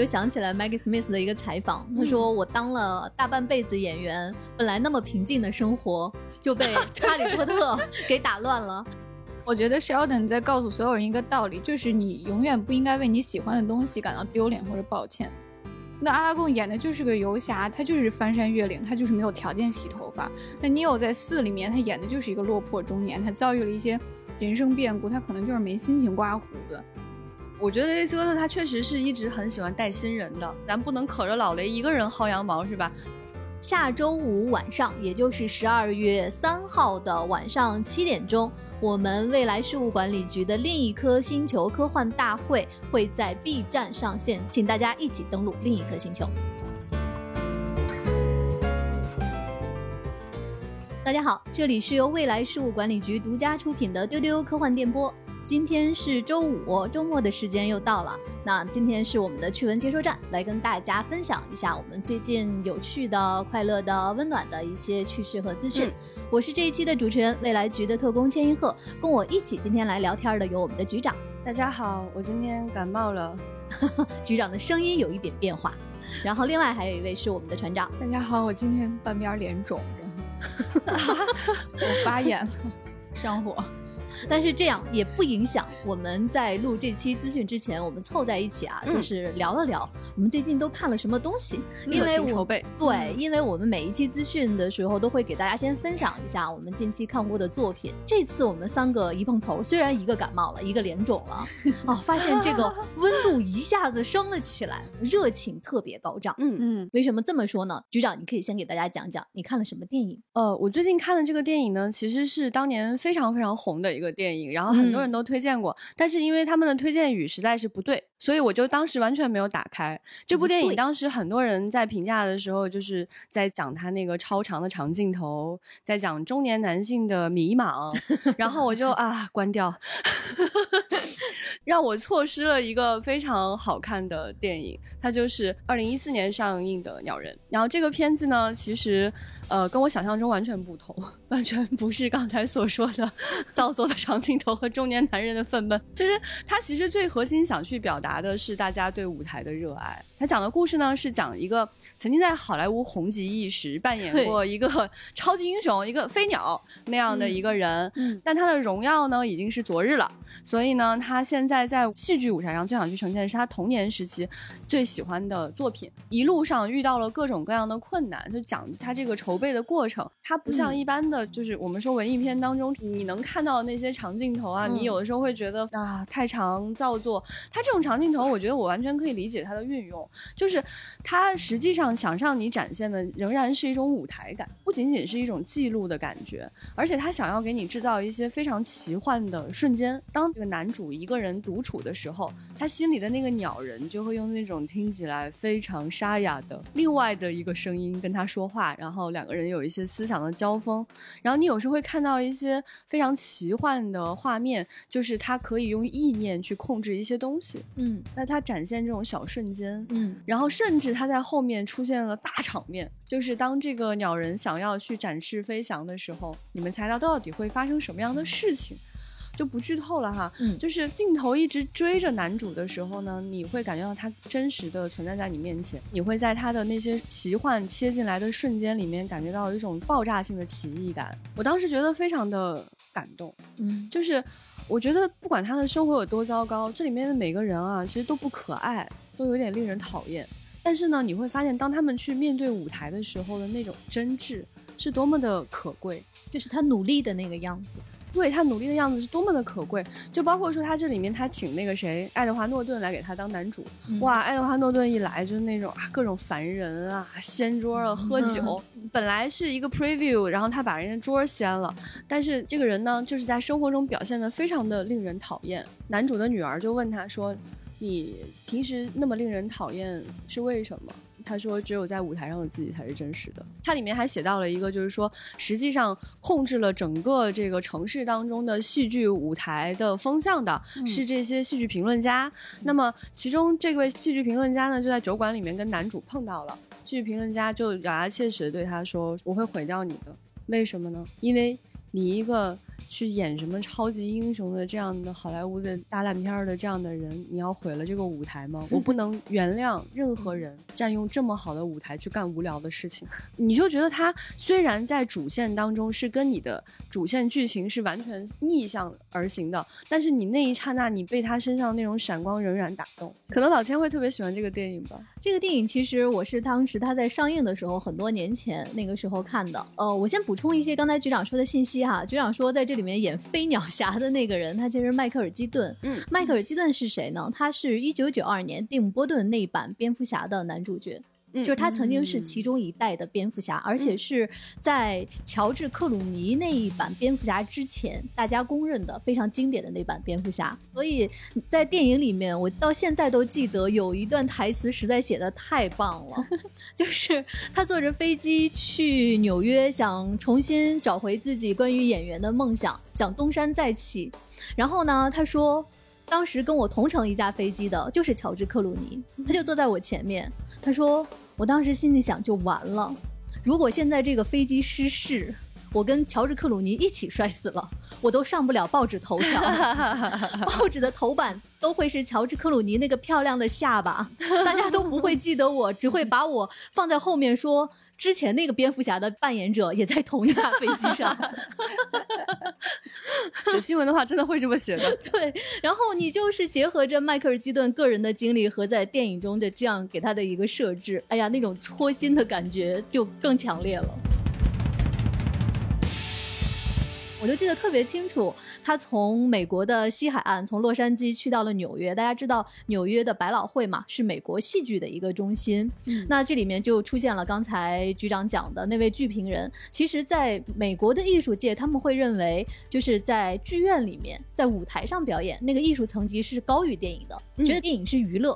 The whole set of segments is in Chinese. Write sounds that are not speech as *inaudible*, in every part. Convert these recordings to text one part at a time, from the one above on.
就想起来 Maggie Smith 的一个采访，他说我当了大半辈子演员，本来那么平静的生活就被 *laughs* 哈利波特给打乱了。我觉得 Sheldon 在告诉所有人一个道理，就是你永远不应该为你喜欢的东西感到丢脸或者抱歉。那阿拉贡演的就是个游侠，他就是翻山越岭，他就是没有条件洗头发。那尼欧在四里面，他演的就是一个落魄中年，他遭遇了一些人生变故，他可能就是没心情刮胡子。我觉得雷斯科特他确实是一直很喜欢带新人的，咱不能可着老雷一个人薅羊毛，是吧？下周五晚上，也就是十二月三号的晚上七点钟，我们未来事务管理局的另一颗星球科幻大会会在 B 站上线，请大家一起登录另一颗星球。大家好，这里是由未来事务管理局独家出品的丢丢科幻电波。今天是周五，周末的时间又到了。那今天是我们的趣闻接收站，来跟大家分享一下我们最近有趣的、快乐的、温暖的一些趣事和资讯。我是这一期的主持人，未来局的特工千一鹤。跟我一起今天来聊天的有我们的局长。大家好，我今天感冒了，*laughs* 局长的声音有一点变化。*laughs* 然后另外还有一位是我们的船长。大家好，我今天半边脸肿，然后 *laughs* 我发炎了，上火。但是这样也不影响我们在录这期资讯之前，我们凑在一起啊，就是聊了聊我们最近都看了什么东西。因为筹备对，因为我们每一期资讯的时候都会给大家先分享一下我们近期看过的作品。这次我们三个一碰头，虽然一个感冒了，一个脸肿了，*laughs* 哦，发现这个温度一下子升了起来，热情特别高涨。嗯嗯，为什么这么说呢？局长，你可以先给大家讲讲你看了什么电影？呃，我最近看的这个电影呢，其实是当年非常非常红的一个。电影，然后很多人都推荐过，但是因为他们的推荐语实在是不对，所以我就当时完全没有打开这部电影。当时很多人在评价的时候，就是在讲他那个超长的长镜头，在讲中年男性的迷茫，*laughs* 然后我就啊关掉。让我错失了一个非常好看的电影，它就是二零一四年上映的《鸟人》。然后这个片子呢，其实，呃，跟我想象中完全不同，*laughs* 完全不是刚才所说的造作的长镜头和中年男人的愤懑。其实它其实最核心想去表达的是大家对舞台的热爱。他讲的故事呢，是讲一个曾经在好莱坞红极一时，扮演过一个 *laughs* 超级英雄、一个飞鸟那样的一个人，嗯但他的荣耀呢，已经是昨日了。所以呢，他现在在戏剧舞台上最想去呈现的是他童年时期最喜欢的作品。一路上遇到了各种各样的困难，就讲他这个筹备的过程。他不像一般的就是我们说文艺片当中你能看到的那些长镜头啊，你有的时候会觉得啊太长造作。他这种长镜头，我觉得我完全可以理解他的运用。就是他实际上想让你展现的仍然是一种舞台感，不仅仅是一种记录的感觉，而且他想要给你制造一些非常奇幻的瞬间。当这个男主一个人独处的时候，他心里的那个鸟人就会用那种听起来非常沙哑的另外的一个声音跟他说话，然后两个人有一些思想的交锋。然后你有时候会看到一些非常奇幻的画面，就是他可以用意念去控制一些东西。嗯，那他展现这种小瞬间，嗯。然后甚至他在后面出现了大场面，就是当这个鸟人想要去展翅飞翔的时候，你们猜到到底会发生什么样的事情？就不剧透了哈。嗯，就是镜头一直追着男主的时候呢，你会感觉到他真实的存在在你面前，你会在他的那些奇幻切进来的瞬间里面感觉到一种爆炸性的奇异感。我当时觉得非常的感动。嗯，就是我觉得不管他的生活有多糟糕，这里面的每个人啊，其实都不可爱。都有点令人讨厌，但是呢，你会发现，当他们去面对舞台的时候的那种真挚，是多么的可贵。就是他努力的那个样子，对他努力的样子是多么的可贵。就包括说，他这里面他请那个谁，爱德华诺顿来给他当男主，哇，爱德华诺顿一来就是那种啊，各种烦人啊，掀桌啊，喝酒。本来是一个 preview，然后他把人家桌掀了，但是这个人呢，就是在生活中表现的非常的令人讨厌。男主的女儿就问他说。你平时那么令人讨厌是为什么？他说，只有在舞台上的自己才是真实的。它里面还写到了一个，就是说，实际上控制了整个这个城市当中的戏剧舞台的风向的是这些戏剧评论家。那么，其中这位戏剧评论家呢，就在酒馆里面跟男主碰到了。戏剧评论家就咬牙切齿的对他说：“我会毁掉你的，为什么呢？因为。”你一个去演什么超级英雄的这样的好莱坞的大烂片儿的这样的人，你要毁了这个舞台吗？我不能 *laughs* 原谅任何人占用这么好的舞台去干无聊的事情。*laughs* 你就觉得他虽然在主线当中是跟你的主线剧情是完全逆向而行的，但是你那一刹那你被他身上那种闪光仍然打动。可能老千会特别喜欢这个电影吧。这个电影其实我是当时他在上映的时候很多年前那个时候看的。呃，我先补充一些刚才局长说的信息哈。局长说在这里面演飞鸟侠的那个人，他其实是迈克尔基顿。嗯，迈克尔基顿是谁呢？他是一九九二年蒂姆波顿那版蝙蝠侠的男主角。就是他曾经是其中一代的蝙蝠侠，而且是在乔治克鲁尼那一版蝙蝠侠之前，大家公认的非常经典的那版蝙蝠侠。所以在电影里面，我到现在都记得有一段台词，实在写的太棒了，*laughs* 就是他坐着飞机去纽约，想重新找回自己关于演员的梦想，想东山再起。然后呢，他说，当时跟我同乘一架飞机的就是乔治克鲁尼，他就坐在我前面。他说：“我当时心里想，就完了。如果现在这个飞机失事，我跟乔治克鲁尼一起摔死了，我都上不了报纸头条，*laughs* 报纸的头版都会是乔治克鲁尼那个漂亮的下巴，大家都不会记得我，只会把我放在后面说。”之前那个蝙蝠侠的扮演者也在同一架飞机上，*laughs* 写新闻的话真的会这么写的。*laughs* 对，然后你就是结合着迈克尔基顿个人的经历和在电影中的这样给他的一个设置，哎呀，那种戳心的感觉就更强烈了。我就记得特别清楚，他从美国的西海岸，从洛杉矶去到了纽约。大家知道纽约的百老汇嘛，是美国戏剧的一个中心。那这里面就出现了刚才局长讲的那位剧评人。其实，在美国的艺术界，他们会认为，就是在剧院里面，在舞台上表演，那个艺术层级是高于电影的，觉得电影是娱乐。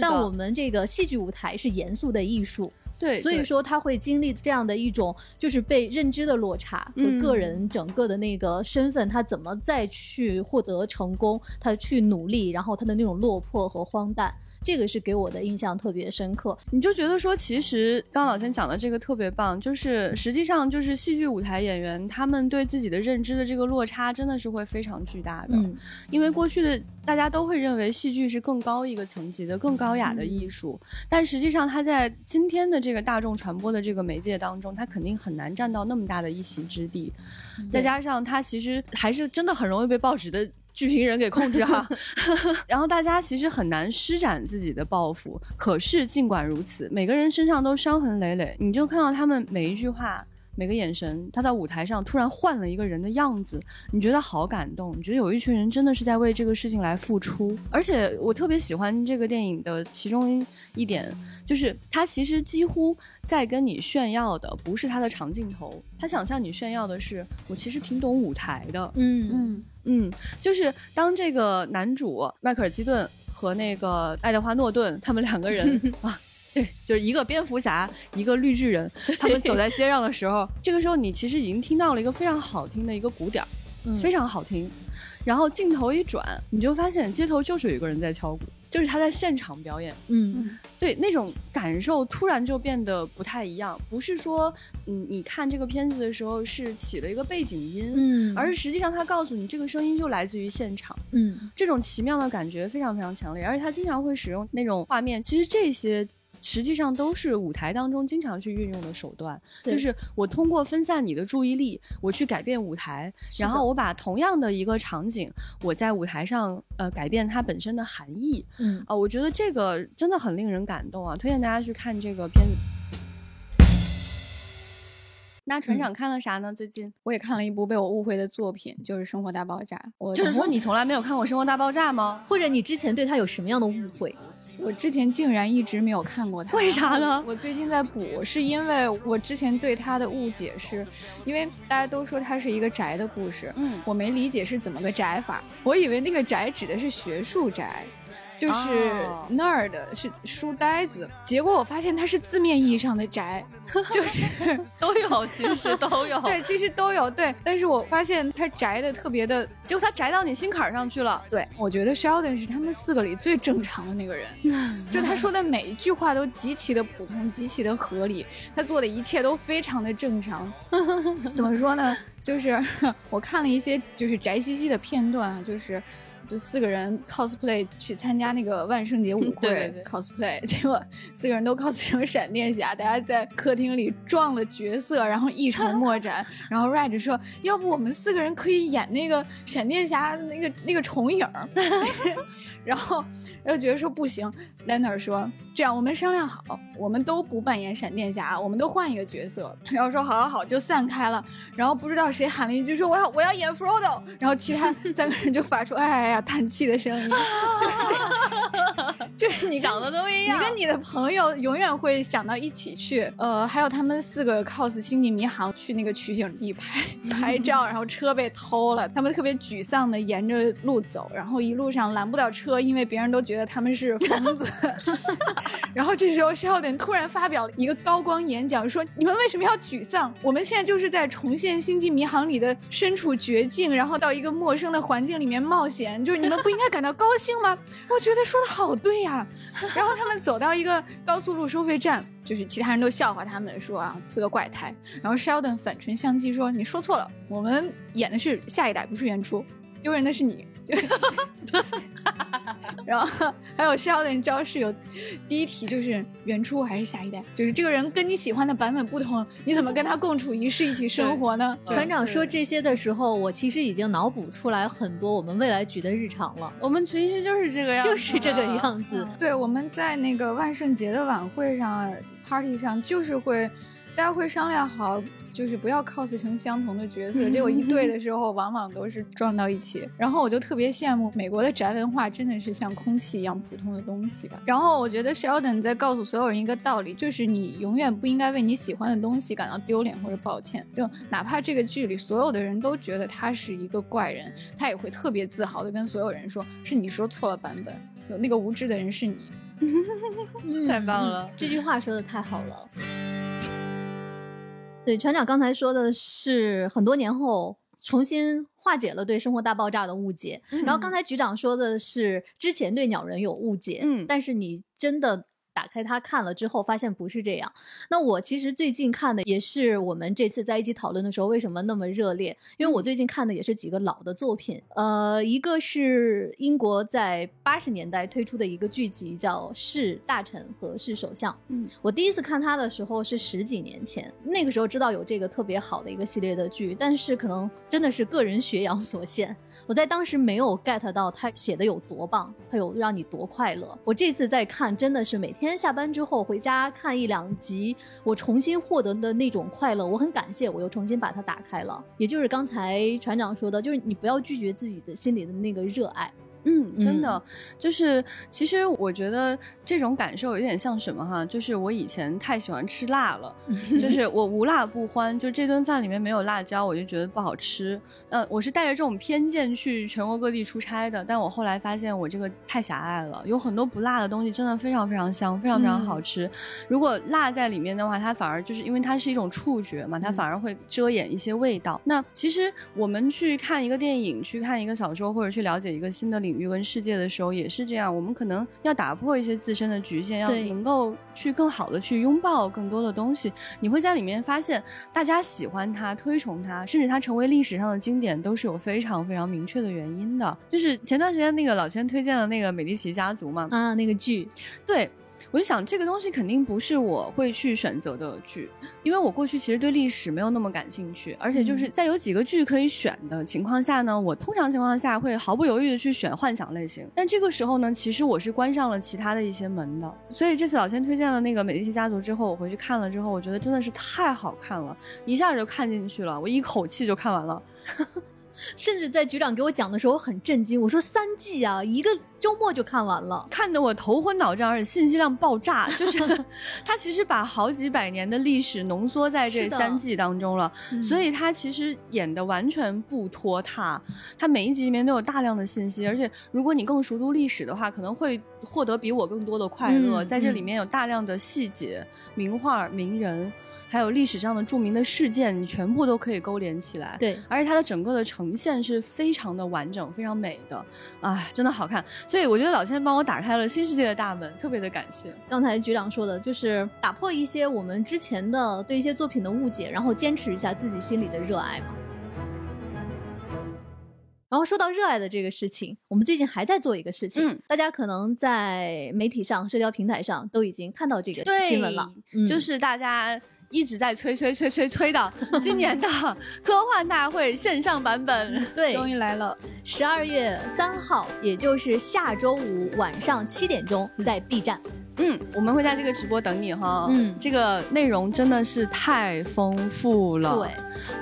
但我们这个戏剧舞台是严肃的艺术。对，所以说他会经历这样的一种，就是被认知的落差和个人整个的那个身份，他怎么再去获得成功，他去努力，然后他的那种落魄和荒诞。这个是给我的印象特别深刻，你就觉得说，其实刚老先讲的这个特别棒，就是实际上就是戏剧舞台演员他们对自己的认知的这个落差真的是会非常巨大的，嗯，因为过去的大家都会认为戏剧是更高一个层级的、更高雅的艺术，但实际上它在今天的这个大众传播的这个媒介当中，它肯定很难占到那么大的一席之地，再加上它其实还是真的很容易被报纸的。剧评人给控制哈，*laughs* *laughs* 然后大家其实很难施展自己的抱负。可是尽管如此，每个人身上都伤痕累累，你就看到他们每一句话。每个眼神，他在舞台上突然换了一个人的样子，你觉得好感动？你觉得有一群人真的是在为这个事情来付出？而且我特别喜欢这个电影的其中一点，就是他其实几乎在跟你炫耀的不是他的长镜头，他想向你炫耀的是我其实挺懂舞台的。嗯嗯嗯，就是当这个男主迈克尔基顿和那个爱德华诺顿他们两个人 *laughs* 啊。对，就是一个蝙蝠侠，一个绿巨人，他们走在街上的时候，这个时候你其实已经听到了一个非常好听的一个鼓点儿，非常好听。然后镜头一转，你就发现街头就是有一个人在敲鼓，就是他在现场表演。嗯，对，那种感受突然就变得不太一样，不是说嗯你看这个片子的时候是起了一个背景音，嗯，而是实际上他告诉你这个声音就来自于现场。嗯，这种奇妙的感觉非常非常强烈，而且他经常会使用那种画面，其实这些。实际上都是舞台当中经常去运用的手段，就是我通过分散你的注意力，我去改变舞台，然后我把同样的一个场景，我在舞台上呃改变它本身的含义。嗯啊，我觉得这个真的很令人感动啊！推荐大家去看这个片子。那船长看了啥呢？最近我也看了一部被我误会的作品，就是《生活大爆炸》。我就是说你从来没有看过《生活大爆炸》吗？或者你之前对他有什么样的误会？我之前竟然一直没有看过它，为啥呢？我最近在补，是因为我之前对它的误解是，因为大家都说它是一个宅的故事，嗯，我没理解是怎么个宅法，我以为那个宅指的是学术宅。就是那儿的是书呆子，结果我发现他是字面意义上的宅，*laughs* 就是都有，其实都有，对，其实都有，对。但是我发现他宅的特别的，结果他宅到你心坎上去了。对，我觉得 Sheldon 是他们四个里最正常的那个人，*laughs* 就他说的每一句话都极其的普通，极其的合理，他做的一切都非常的正常。*laughs* 怎么说呢？就是我看了一些就是宅兮兮的片段啊，就是就四个人 cosplay 去参加那个万圣节舞会对对对 cosplay，结果四个人都 cos 成闪电侠，大家在客厅里撞了角色，然后一筹莫展。*laughs* 然后 Red 说，要不我们四个人可以演那个闪电侠那个那个重影儿。*laughs* 然后又觉得说不行，Leonard 说这样我们商量好，我们都不扮演闪电侠，我们都换一个角色。然后说好好好，就散开了。然后不知道谁喊了一句说我要我要演 Frodo，然后其他 *laughs* 三个人就发出哎呀呀叹气的声音，就是就是你的都一样。你跟你的朋友永远会想到一起去，呃，还有他们四个 cos 星际迷航去那个取景地拍 *laughs* 拍照，然后车被偷了，他们特别沮丧的沿着路走，然后一路上拦不到车，因为别人都觉得他们是疯子。*laughs* 然后这时候 Sheldon 突然发表了一个高光演讲，说：“你们为什么要沮丧？我们现在就是在重现星际迷航里的身处绝境，然后到一个陌生的环境里面冒险，就是你们不应该感到高兴吗？” *laughs* 我觉得说的好对呀、然后他们走到一个高速路收费站，就是其他人都笑话他们说啊，四个怪胎。然后 Sheldon 反唇相讥说：“你说错了，我们演的是下一代，不是原初，丢人的是你。” *laughs* 然后还有 Sheldon 招式有第一题就是原初还是下一代，就是这个人跟你喜欢的版本不同，你怎么跟他共处一室一起生活呢？船长说这些的时候，我其实已经脑补出来很多我们未来局的日常了，我们其实就是这个样子，就是这个。样子。对，我们在那个万圣节的晚会上、party 上，就是会大家会商量好，就是不要 cos 成相同的角色，结果一 *laughs* 对的时候，往往都是撞到一起。然后我就特别羡慕美国的宅文化，真的是像空气一样普通的东西吧。然后我觉得 Sheldon 在告诉所有人一个道理，就是你永远不应该为你喜欢的东西感到丢脸或者抱歉。就哪怕这个剧里所有的人都觉得他是一个怪人，他也会特别自豪的跟所有人说：“是你说错了版本，有那个无知的人是你。*laughs* ”嗯太棒了嗯这句话说的太好了。对，船长刚才说的是很多年后重新化解了对《生活大爆炸》的误解，然后刚才局长说的是之前对鸟人有误解，嗯但是你真的。打开它看了之后，发现不是这样。那我其实最近看的也是我们这次在一起讨论的时候为什么那么热烈，因为我最近看的也是几个老的作品。呃，一个是英国在八十年代推出的一个剧集，叫《是大臣和是首相》。嗯，我第一次看它的时候是十几年前，那个时候知道有这个特别好的一个系列的剧，但是可能真的是个人学养所限，我在当时没有 get 到他写的有多棒，他有让你多快乐。我这次再看，真的是每天下班之后回家看一两集，我重新获得的那种快乐，我很感谢，我又重新把它打开了。也就是刚才船长说的，就是你不要拒绝自己的心里的那个热爱。嗯，真的，就是其实我觉得这种感受有点像什么哈，就是我以前太喜欢吃辣了，*laughs* 就是我无辣不欢，就这顿饭里面没有辣椒，我就觉得不好吃。呃，我是带着这种偏见去全国各地出差的，但我后来发现我这个太狭隘了，有很多不辣的东西真的非常非常香，非常非常好吃。如果辣在里面的话，它反而就是因为它是一种触觉嘛，它反而会遮掩一些味道。那其实我们去看一个电影，去看一个小说，或者去了解一个新的领域跟世界的时候，也是这样。我们可能要打破一些自身的局限，要能够去更好的去拥抱更多的东西。你会在里面发现，大家喜欢它、推崇它，甚至它成为历史上的经典，都是有非常非常明确的原因的。就是前段时间那个老千推荐的那个《美第奇家族》嘛，啊，那个剧，对。我就想，这个东西肯定不是我会去选择的剧，因为我过去其实对历史没有那么感兴趣，而且就是在有几个剧可以选的情况下呢，我通常情况下会毫不犹豫的去选幻想类型。但这个时候呢，其实我是关上了其他的一些门的。所以这次老千推荐了那个《美第奇家族》之后，我回去看了之后，我觉得真的是太好看了，一下就看进去了，我一口气就看完了。*laughs* 甚至在局长给我讲的时候，我很震惊。我说三季啊，一个周末就看完了。看得我头昏脑胀，而且信息量爆炸。就是 *laughs* 他其实把好几百年的历史浓缩在这三季当中了，所以他其实演的完全不拖沓。他每一集里面都有大量的信息，而且如果你更熟读历史的话，可能会获得比我更多的快乐。嗯在这里面有大量的细节、名画、名人，还有历史上的著名的事件，你全部都可以勾连起来。对，而且它的整个的呈现是非常的完整、非常美的，哎，真的好看。所以我觉得老千帮我打开了新世界的大门，特别的感谢。刚才局长说的，就是打破一些我们之前的对一些作品的误解，然后坚持一下自己心里的热爱嘛。然后说到热爱的这个事情，我们最近还在做一个事情，嗯大家可能在媒体上、社交平台上都已经看到这个新闻了，嗯就是大家一直在催催催催催的 *laughs* 今年的科幻大会线上版本。对，终于来了，十二月三号，也就是下周五晚上七点钟，在 B 站。嗯，我们会在这个直播等你哈。嗯这个内容真的是太丰富了。对，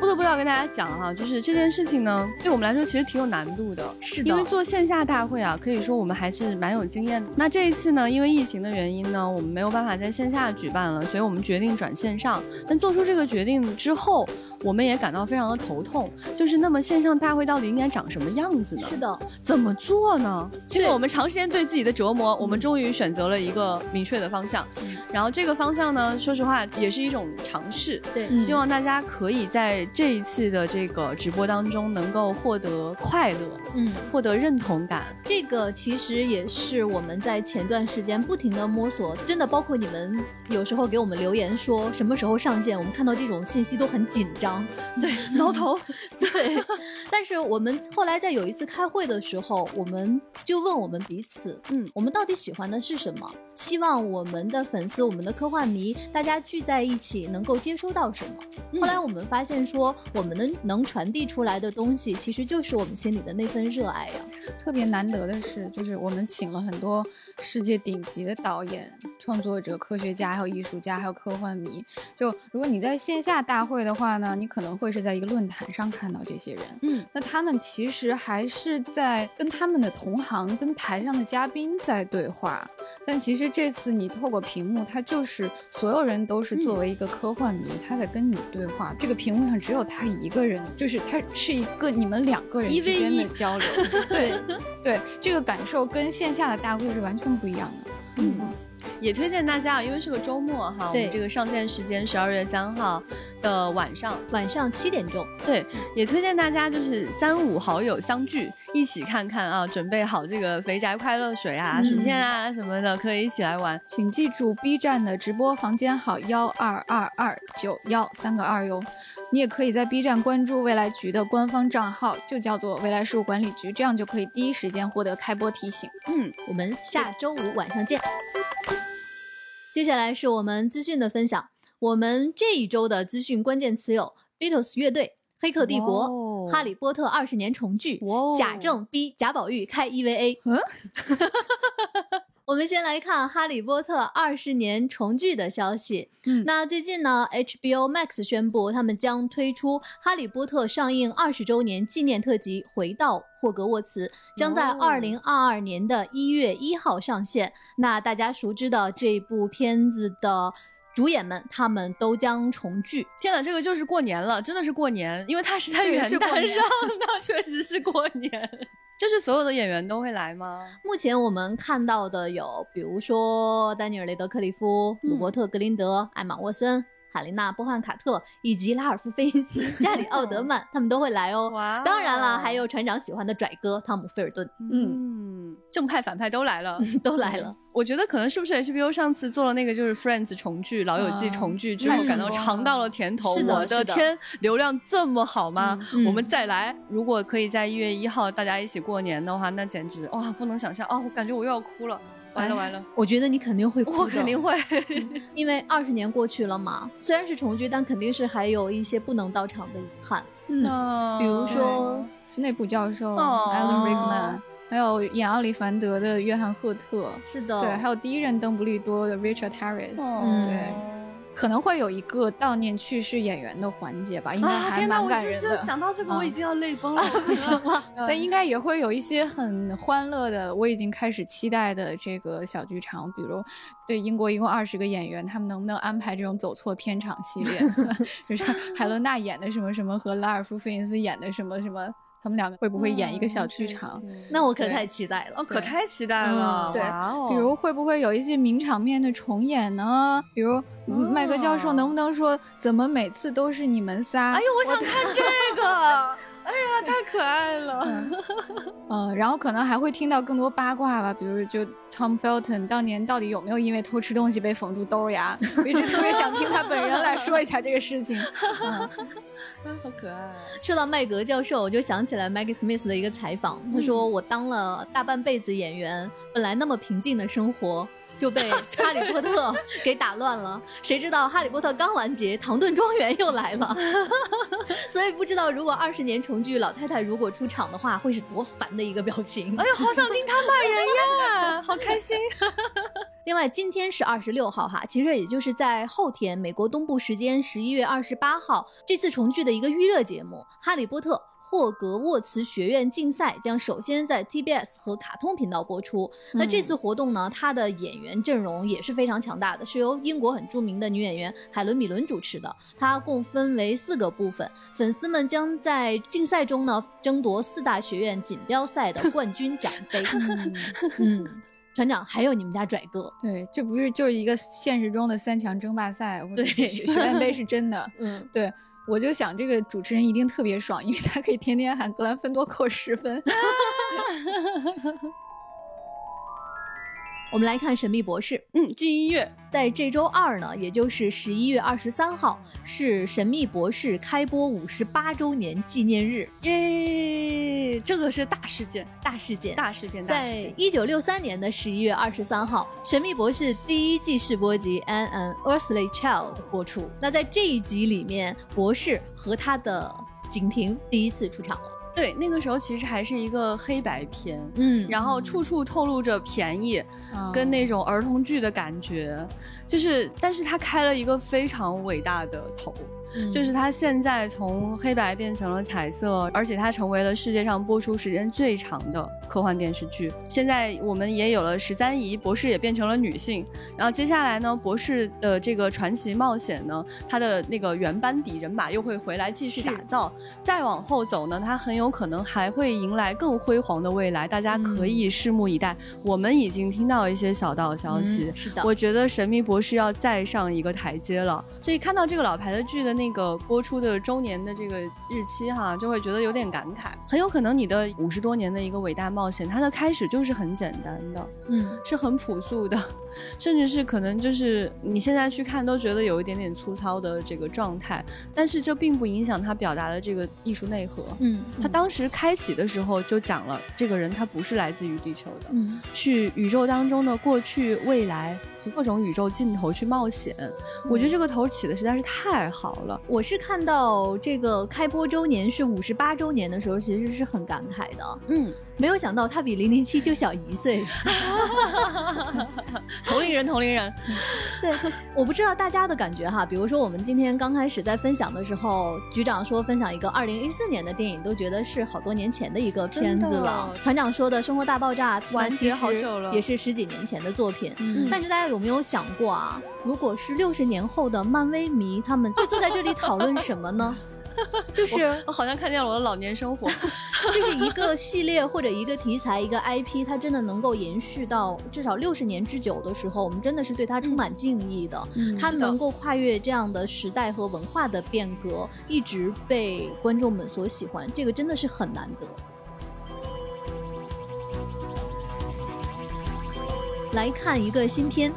不得不要跟大家讲哈，就是这件事情呢，对我们来说其实挺有难度的。是的，因为做线下大会啊，可以说我们还是蛮有经验的。那这一次呢，因为疫情的原因呢，我们没有办法在线下举办了，所以我们决定转线上。但做出这个决定之后，我们也感到非常的头痛，就是那么线上大会到底应该长什么样子呢？是的，怎么做呢？经过我们长时间对自己的折磨，我们终于选择了一个明确的方向。然后这个方向呢，说实话也是一种尝试。对，嗯希望大家可以在这一次的这个直播当中能够获得快乐，嗯。获得认同感。这个其实也是我们在前段时间不停的摸索，真的包括你们有时候给我们留言说什么时候上线，我们看到这种信息都很紧张，对，挠头，*laughs* 对。但是我们后来在有一次开会的时候，我们就问我们彼此，嗯我们到底喜欢的是什么？希望我们的粉丝、我们的科幻迷，大家聚在一起能够接收到什么？后来我们发现说，我们能能传递出来的东西，其实就是我们心里的那份热爱呀、特别难得的是，就是我们请了很多世界顶级的导演、创作者、科学家，还有艺术家，还有科幻迷。就如果你在线下大会的话呢，你可能会是在一个论坛上看到这些人。嗯，那他们其实还是在跟他们的同行、跟台上的嘉宾在对话，但其实这次你透过屏幕，他就是所有人都是作为一个科幻迷，他在跟你对话。这个屏幕上只有他一个人，就是他是一个你们两个人之间的交流。*laughs* 对对，这个感受跟线下的大会是完全不一样的。嗯，也推荐大家啊，因为是个周末哈，我对们这个上线时间十二月三号的晚上，晚上七点钟，对，也推荐大家就是三五好友相聚，一起看看啊，准备好这个肥宅快乐水啊、嗯薯片啊什么的，可以一起来玩。请记住 B 站的直播房间号幺二二二九幺三个二哟。你也可以在 B 站关注未来局的官方账号，就叫做未来事务管理局，这样就可以第一时间获得开播提醒。嗯，我们下周五晚上见。接下来是我们资讯的分享。我们这一周的资讯关键词有 Beatles 乐队、黑客帝国、哦哈利波特二十年重聚、哦贾政逼贾宝玉开 EVA。嗯，*laughs* 我们先来看《哈利波特》二十年重聚的消息。嗯那最近呢，HBO Max 宣布他们将推出《哈利波特》上映二十周年纪念特辑《回到霍格沃茨》，将在哦二零二二年的一月一号上线。那大家熟知的这部片子的主演们，他们都将重聚。天哪，这个就是过年了，真的是过年，因为它是在对元旦上的，*laughs* 确实是过年。就是所有的演员都会来吗？目前我们看到的有，比如说丹尼尔·雷德克里夫、鲁伯特·格林德、艾玛·沃森、海琳娜·波汉卡特以及拉尔夫·菲因斯、加里·奥德曼，他们都会来哦。哇哦当然了，还有船长喜欢的拽哥汤姆·菲尔顿，嗯，正派反派都来了。都来了。我觉得可能是不是 HBO 上次做了那个就是 Friends 重聚、老友记啊重聚之后，太感到尝到了甜头。是的我是的天，流量这么好吗？嗯我们再来，如果可以在一月一号大家一起过年的话，那简直哇，不能想象哦！我感觉我又要哭了，完了哎完了，我觉得你肯定会哭，我肯定会。因为二十年过去了嘛，虽然是重聚，但肯定是还有一些不能到场的遗憾。嗯，那比如说斯内普教授、哦。Alan Rickman，还有演奥利凡德的约翰赫特，是的，对，还有第一任邓布利多的 Richard Harris，、嗯对，可能会有一个悼念去世演员的环节吧，应该啊，还！蛮感人的。想到这个，我已啊经要泪崩了，*laughs* 不行了。*laughs* 但应该也会有一些很欢乐的，我已经开始期待的这个小剧场，比如对英国一共二十个演员，他们能不能安排这种走错片场系列？*laughs* 就是海伦娜演的什么什么和拉尔夫·费因斯演的什么什么，他们两个会不会演一个小剧场？那我可太期待了。哦，可太期待了！嗯对哇哦，比如会不会有一些名场面的重演呢？比如嗯麦克教授能不能说怎么每次都是你们仨？哎呦，我想看这个。太可爱了。*laughs* 呃，然后可能还会听到更多八卦吧，比如就 Tom Felton 当年到底有没有因为偷吃东西被缝住兜牙？*laughs* 我一直特别想听他本人来说一下这个事情。*laughs* 嗯，好可爱。说到麦格教授，我就想起来 Maggie Smith 的一个采访，他说：“我当了大半辈子演员，本来那么平静的生活。”就被哈利波特 *laughs* 给打乱了。谁知道哈利波特刚完结，唐顿庄园又来了。*laughs* 所以不知道如果二十年重聚，老太太如果出场的话，会是多烦的一个表情。哎呦，好想听他骂人呀，*laughs* 好开心。另外，今天是二十六号哈，其实也就是在后天，美国东部时间十一月二十八号，这次重聚的一个预热节目《哈利波特》。霍格沃茨学院竞赛将首先在 TBS 和卡通频道播出。那这次活动呢，它的演员阵容也是非常强大的，是由英国很著名的女演员海伦·米伦主持的。它共分为四个部分，粉丝们将在竞赛中呢争夺四大学院锦标赛的冠军奖杯。*laughs* 嗯，船长，还有你们家拽哥，对，这不是就是一个现实中的三强争霸赛？对，学院杯是真的。*laughs* 嗯，对。我就想，这个主持人一定特别爽，因为他可以天天喊格兰芬多扣十分。*laughs* 我们来看《神秘博士》，嗯，进音乐，在这周二呢，也就是十一月二十三号，是《神秘博士》开播五十八周年纪念日，耶！这个是大事件，大事件，大事件，在一九六三年的十一月二十三号，《神秘博士》第一季试播集《An An Earthly Child》播出。那在这一集里面，博士和他的景婷第一次出场了。对，那个时候其实还是一个黑白片，嗯，然后处处透露着便宜，跟那种儿童剧的感觉，就是，但是他开了一个非常伟大的头。就是它现在从黑白变成了彩色，而且它成为了世界上播出时间最长的科幻电视剧。现在我们也有了十三姨博士，也变成了女性。然后接下来呢，博士的这个传奇冒险呢，他的那个原班底人马又会回来继续打造。再往后走呢，他很有可能还会迎来更辉煌的未来，大家可以拭目以待。我们已经听到一些小道消息，是的，我觉得神秘博士要再上一个台阶了。所以看到这个老牌的剧的那。那个播出的周年的这个日期哈，就会觉得有点感慨。很有可能你的五十多年的一个伟大冒险，它的开始就是很简单的，嗯，是很朴素的。甚至是可能就是你现在去看都觉得有一点点粗糙的这个状态，但是这并不影响他表达的这个艺术内核。嗯，他当时开启的时候就讲了，这个人他不是来自于地球的，嗯，去宇宙当中的过去、未来和各种宇宙尽头去冒险。我觉得这个头起的实在是太好了。我是看到这个开播周年是五十八周年的时候，其实是很感慨的。嗯。没有想到他比零零七就小一岁，*laughs* 同龄人，同龄人。对，我不知道大家的感觉哈。比如说，我们今天刚开始在分享的时候，局长说分享一个二零一四年的电影，都觉得是好多年前的一个片子了。船长说的《生活大爆炸》完结好久了，也是十几年前的作品。但是大家有没有想过啊？如果是六十年后的漫威迷，他们会坐在这里讨论什么呢？*laughs* 就是我好像看见了我的老年生活，*laughs* 就是一个系列或者一个题材一个 IP，它真的能够延续到至少六十年之久的时候，我们真的是对它充满敬意的。它能够跨越这样的时代和文化的变革，一直被观众们所喜欢，这个真的是很难得。来看一个新片。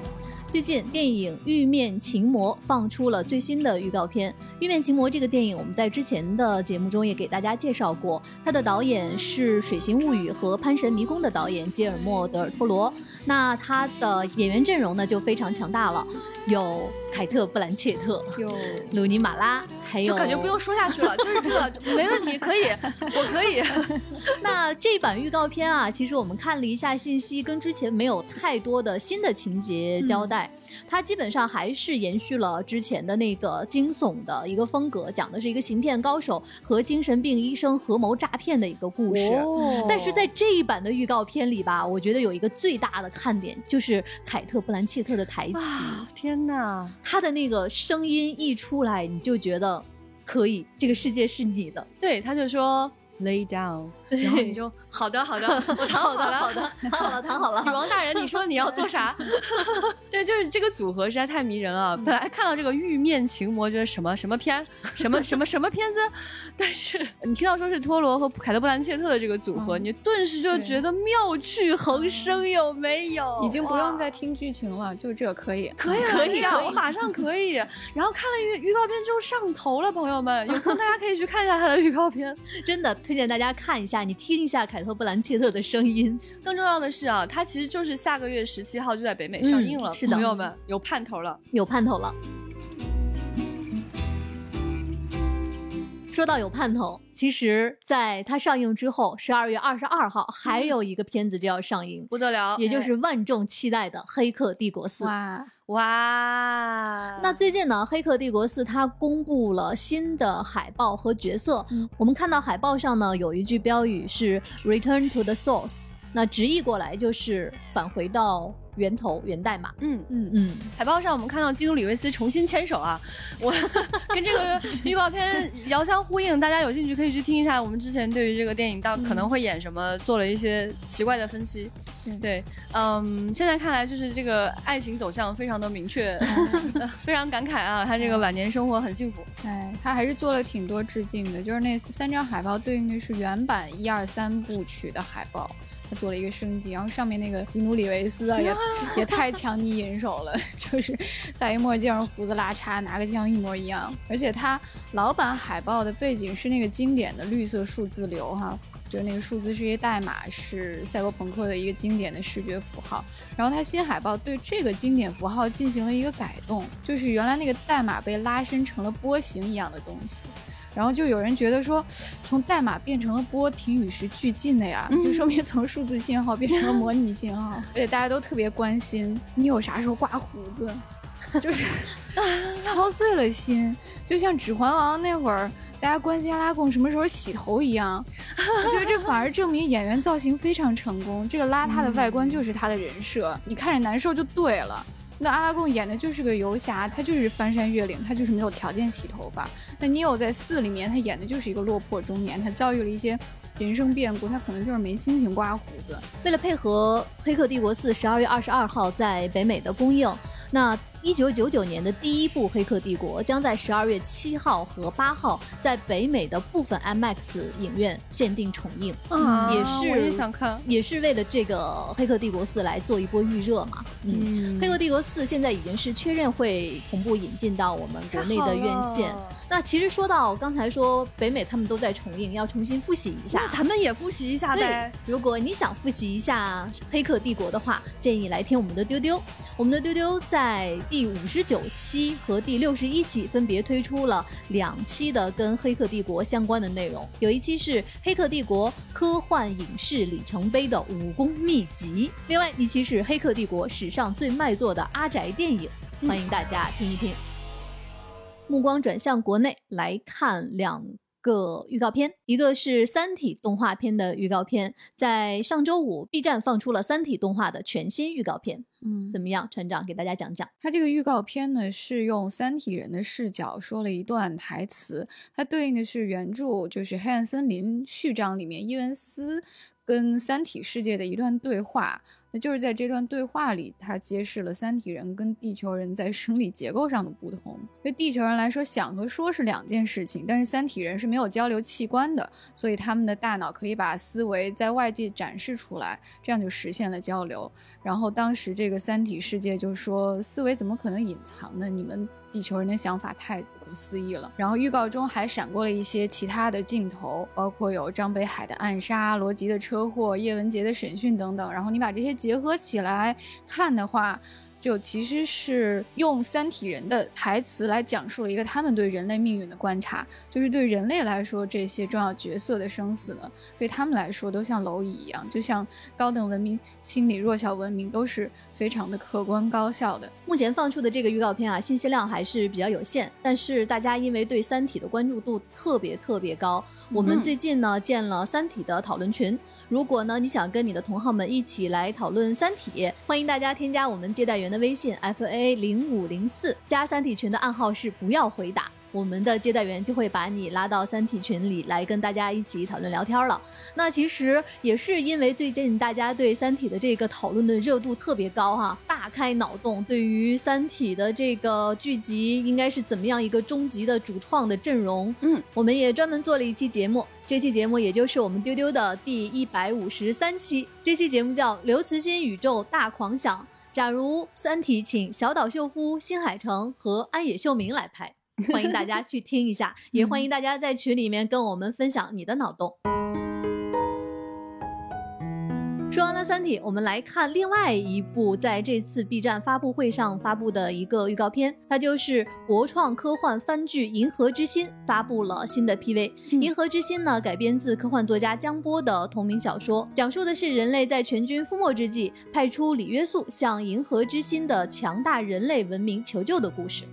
最近，电影《玉面情魔》放出了最新的预告片。《玉面情魔》这个电影，我们在之前的节目中也给大家介绍过。它的导演是《水形物语》和《潘神迷宫》的导演吉尔莫·德尔托罗。那他的演员阵容呢，就非常强大了，有。凯特·布兰切特，有鲁尼·马拉，还有就感觉不用说下去了，就是这没问题，可以，我可以。*laughs* 那这版预告片啊，其实我们看了一下信息，跟之前没有太多的新的情节交代，它基本上还是延续了之前的那个惊悚的一个风格，讲的是一个行骗高手和精神病医生合谋诈骗的一个故事。但是在这一版的预告片里吧，我觉得有一个最大的看点就是凯特·布兰切特的台词。天哪！他的那个声音一出来，你就觉得可以，这个世界是你的。对，他就说 “lay down”，然后你就好 *laughs* 的好的，我躺好了好的，*laughs* 躺好了，躺好了。女王大人，你说你要做啥？*laughs* 对，就是这个组合实在太迷人了。本来看到这个玉面情魔，觉得什么什么片，什么什么什么片子，但是你听到说是托罗和凯特·布兰切特的这个组合，你顿时就觉得妙趣横生，有没有？已经不用再听剧情了，就这可以，可以可以啊，我马上可以。然后看了预预告片之后上头了，朋友们，有空大家可以去看一下他的预告片，真的推荐大家看一下，你听一下凯特·布兰切特的声音。更重要的是啊，它其实就是下个月十七号就在北美上映了，是的，朋友们有盼头了，有盼头了。说到有盼头，其实在它上映之后，十二月二十二号还有一个片子就要上映，不得了，也就是万众期待的《黑客帝国四》。哇哇！那最近呢，《黑客帝国四》它公布了新的海报和角色。我们看到海报上呢有一句标语是 “Return to the Source”，那直译过来就是返回到。源头源代码，嗯嗯嗯，海报上我们看到基努里维斯重新牵手啊，我 *laughs* 跟这个预告片遥相呼应，大家有兴趣可以去听一下我们之前对于这个电影到可能会演什么做了一些奇怪的分析。对，嗯，现在看来就是这个爱情走向非常的明确，*laughs* 非常感慨啊，他这个晚年生活很幸福。哎，他还是做了挺多致敬的，就是那三张海报对应的是原版一二三部曲的海报。他做了一个升级，然后上面那个吉努里维斯啊，*laughs* 也也太强敌银手了，*laughs* 就是戴一墨镜，胡子拉碴，拿个枪一模一样。而且他老版海报的背景是那个经典的绿色数字流哈，就是那个数字是一些代码，是赛博朋克的一个经典的视觉符号。然后他新海报对这个经典符号进行了一个改动，就是原来那个代码被拉伸成了波形一样的东西。然后就有人觉得说，从代码变成了波，挺与时俱进的呀，就说明从数字信号变成了模拟信号，*laughs* 而且大家都特别关心你有啥时候刮胡子，*laughs* 就是 *laughs* 操碎了心，就像《指环王》那会儿大家关心阿拉贡什么时候洗头一样，我觉得这反而证明演员造型非常成功，这个邋遢的外观就是他的人设，你看着难受就对了。那阿拉贡演的就是个游侠，他就是翻山越岭，他就是没有条件洗头发。那尼欧在四里面，他演的就是一个落魄中年，他遭遇了一些人生变故，他可能就是没心情刮胡子。为了配合《黑客帝国四》十二月二十二号在北美的公映，那。一九九九年的第一部《黑客帝国》将在十二月七号和八号在北美的部分 IMAX 影院限定重映，啊，也是我也想看，也是为了这个《黑客帝国四》来做一波预热嘛。嗯，《黑客帝国四》现在已经是确认会同步引进到我们国内的院线。那其实说到刚才说北美他们都在重映，要重新复习一下，那咱们也复习一下呗。如果你想复习一下《黑客帝国》的话，建议来听我们的丢丢，我们的丢丢在。第五十九期和第六十一期分别推出了两期的跟《黑客帝国》相关的内容，有一期是《黑客帝国》科幻影视里程碑的武功秘籍，另外一期是《黑客帝国》史上最卖座的阿宅电影，欢迎大家听一听。目光转向国内来看两。个预告片，一个是《三体》动画片的预告片，在上周五，B 站放出了《三体》动画的全新预告片。嗯，怎么样，船长给大家讲讲？它这个预告片呢，是用三体人的视角说了一段台词，它对应的是原著，就是《黑暗森林》序章里面伊文斯跟三体世界的一段对话。就是在这段对话里，他揭示了三体人跟地球人在生理结构上的不同。对地球人来说，想和说是两件事情，但是三体人是没有交流器官的，所以他们的大脑可以把思维在外界展示出来，这样就实现了交流。然后当时这个三体世界就说：“思维怎么可能隐藏呢？你们地球人的想法太不可思议了。”然后预告中还闪过了一些其他的镜头，包括有张北海的暗杀、罗辑的车祸、叶文洁的审讯等等。然后你把这些结合起来看的话。就其实是用三体人的台词来讲述了一个他们对人类命运的观察，就是对人类来说，这些重要角色的生死呢，对他们来说都像蝼蚁一样，就像高等文明清理弱小文明都是。非常的客观高效的。目前放出的这个预告片啊，信息量还是比较有限，但是大家因为对《三体》的关注度特别特别高，我们最近呢建了《三体》的讨论群。如果呢你想跟你的同好们一起来讨论《三体》，欢迎大家添加我们接待员的微信 f a 零五零四，加《三体》群的暗号是不要回答。我们的接待员就会把你拉到三体群里来跟大家一起讨论聊天了。那其实也是因为最近大家对三体的这个讨论的热度特别高哈，大开脑洞，对于三体的这个剧集应该是怎么样一个终极的主创的阵容，嗯，我们也专门做了一期节目。这期节目也就是我们丢丢的第一百五十三期，这期节目叫《刘慈欣宇宙大狂想》。假如《三体》请小岛秀夫、新海诚和安野秀明来拍，*laughs* 欢迎大家去听一下，*laughs* 也欢迎大家在群里面跟我们分享你的脑洞。说完了《三体》，我们来看另外一部在这次 B 站发布会上发布的一个预告片，它就是国创科幻番剧《银河之心》发布了新的 PV。嗯银河之心》呢改编自科幻作家江波的同名小说，讲述的是人类在全军覆没之际，派出李约素向银河之心的强大人类文明求救的故事。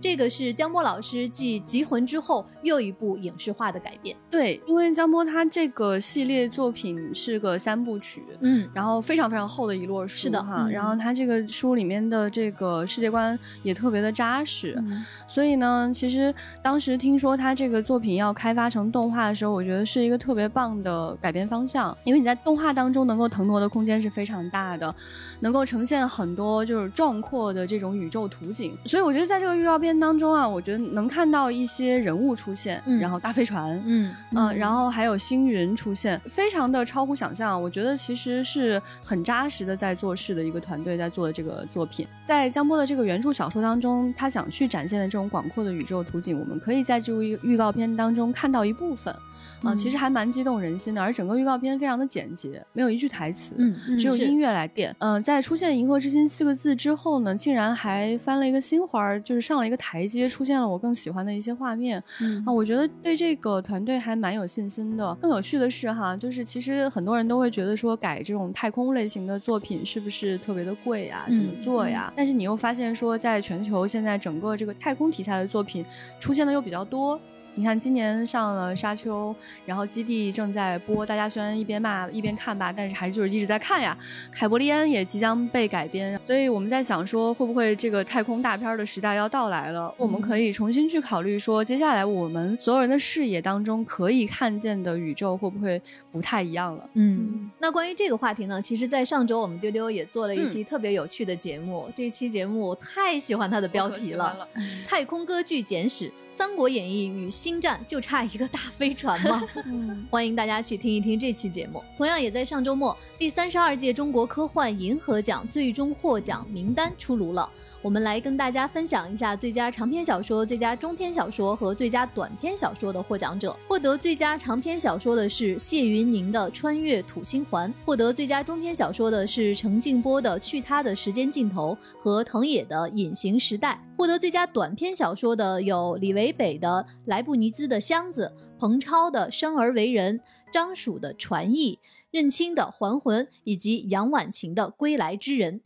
这个是江波老师继《极魂》之后又一部影视化的改编。对，因为江波他这个系列作品是个三部曲，嗯，然后非常非常厚的一摞书，是的哈。嗯然后他这个书里面的这个世界观也特别的扎实，嗯所以呢，其实当时听说他这个作品要开发成动画的时候，我觉得是一个特别棒的改编方向，因为你在动画当中能够腾挪的空间是非常大的，能够呈现很多就是壮阔的这种宇宙图景。所以我觉得在这个预告片当中啊，我觉得能看到一些人物出现，嗯然后大飞船，嗯嗯，然后还有星云出现，非常的超乎想象。我觉得其实是很扎实的在做事的一个团队在做的这个作品。在江波的这个原著小说当中，他想去展现的这种广阔的宇宙图景，我们可以在这个预预告片当中看到一部分。啊、嗯其实还蛮激动人心的，而整个预告片非常的简洁，没有一句台词，只有音乐来垫。嗯、在出现“银河之心”四个字之后呢，竟然还翻了一个新花儿，就是上了一个台阶，出现了我更喜欢的一些画面。嗯啊，我觉得对这个团队还蛮有信心的。更有趣的是哈，就是其实很多人都会觉得说改这种太空类型的作品是不是特别的贵呀？怎么嗯做呀？但是你又发现说，在全球现在整个这个太空题材的作品出现的又比较多。你看，今年上了《沙丘》，然后《基地》正在播，大家虽然一边骂一边看吧，但是还是就是一直在看呀。海伯利安也即将被改编，所以我们在想说，会不会这个太空大片的时代要到来了？我们可以重新去考虑说，接下来我们所有人的视野当中可以看见的宇宙会不会不太一样了？嗯，那关于这个话题呢，其实，在上周我们丢丢也做了一嗯期特别有趣的节目。这期节目我太喜欢它的标题了，了，太空歌剧简史》《三国演义》与《星战》就差一个大飞船吗？*laughs* 嗯欢迎大家去听一听这期节目。同样也在上周末，第三十二届中国科幻银河奖最终获奖名单出炉了。我们来跟大家分享一下最佳长篇小说、最佳中篇小说和最佳短篇小说的获奖者。获得最佳长篇小说的是谢云宁的《穿越土星环》，获得最佳中篇小说的是程静波的《去他的时间尽头》和藤野的《隐形时代》。获得最佳短篇小说的有李维北的《莱布尼兹的箱子》。彭超的《生而为人》，张曙的《传译》，任清的《还魂》，以及杨婉晴的《归来之人》。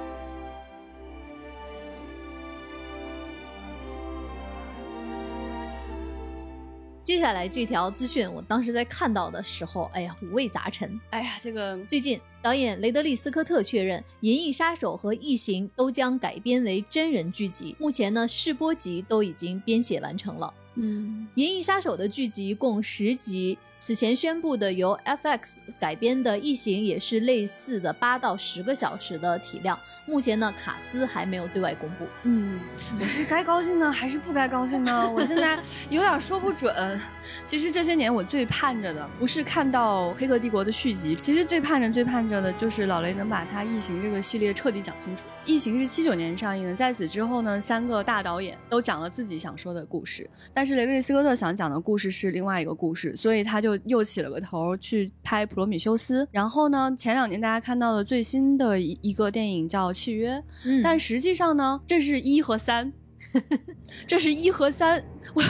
接下来这条资讯，我当时在看到的时候，哎呀，五味杂陈。哎呀，这个最近，导演雷德利·斯科特确认，《银翼杀手》和《异形》都将改编为真人剧集。目前呢，试播集都已经编写完成了。嗯《银翼杀手》的剧集共十集，此前宣布的由 FX 改编的《异形》也是类似的八到十个小时的体量。目前呢，卡斯还没有对外公布。嗯，我是该高兴呢，还是不该高兴呢？我现在有点说不准。*laughs* 其实这些年我最盼着的，不是看到《黑客帝国》的续集，其实最盼着、最盼着的就是老雷能把他《异形》这个系列彻底讲清楚。《异形》是七九年上映的，在此之后呢，三个大导演都讲了自己想说的故事，但是雷德利·斯科特想讲的故事是另外一个故事，所以他就又起了个头去拍《普罗米修斯》。然后呢，前两年大家看到的最新的一一个电影叫《契约》，嗯但实际上呢，这是一和三，*laughs* 这是一和三。我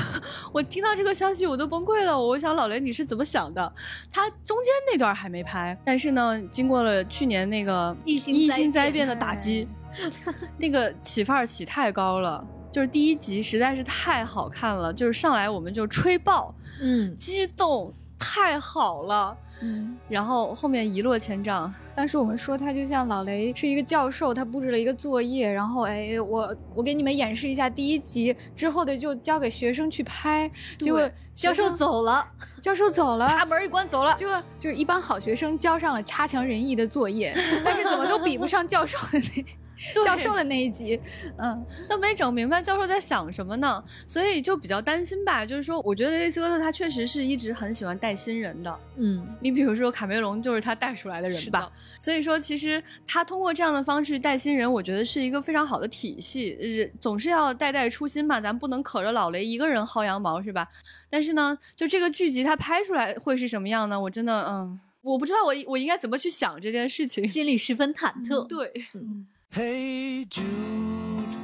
我听到这个消息我都崩溃了。我想老雷你是怎么想的？他中间那段还没拍，但是呢，经过了去年那个异星异星灾变灾变的打击，*laughs* 那个起范儿起太高了。就是第一集实在是太好看了，就是上来我们就吹爆，嗯，激动。太好了。嗯，然后后面一落千丈。当时我们说他就像老雷是一个教授，他布置了一个作业，然后哎，我我给你们演示一下第一集之后的就交给学生去拍，结果教授走了，教授走了，把门一关走了，就就是一帮好学生交上了差强人意的作业，但是怎么都比不上教授的那。*laughs* 教授的那一集，嗯，都没整明白教授在想什么呢，所以就比较担心吧。就是说，我觉得雷斯科特他确实是一直很喜欢带新人的，嗯，你比如说卡梅隆就是他带出来的人吧。所以说，其实他通过这样的方式带新人，我觉得是一个非常好的体系。总是要代代出新嘛，咱不能可着老雷一个人薅羊毛是吧？但是呢，就这个剧集他拍出来会是什么样呢？我真的，嗯，我不知道我我应该怎么去想这件事情，心里十分忐忑。对，嗯。*laughs* Hey Jude，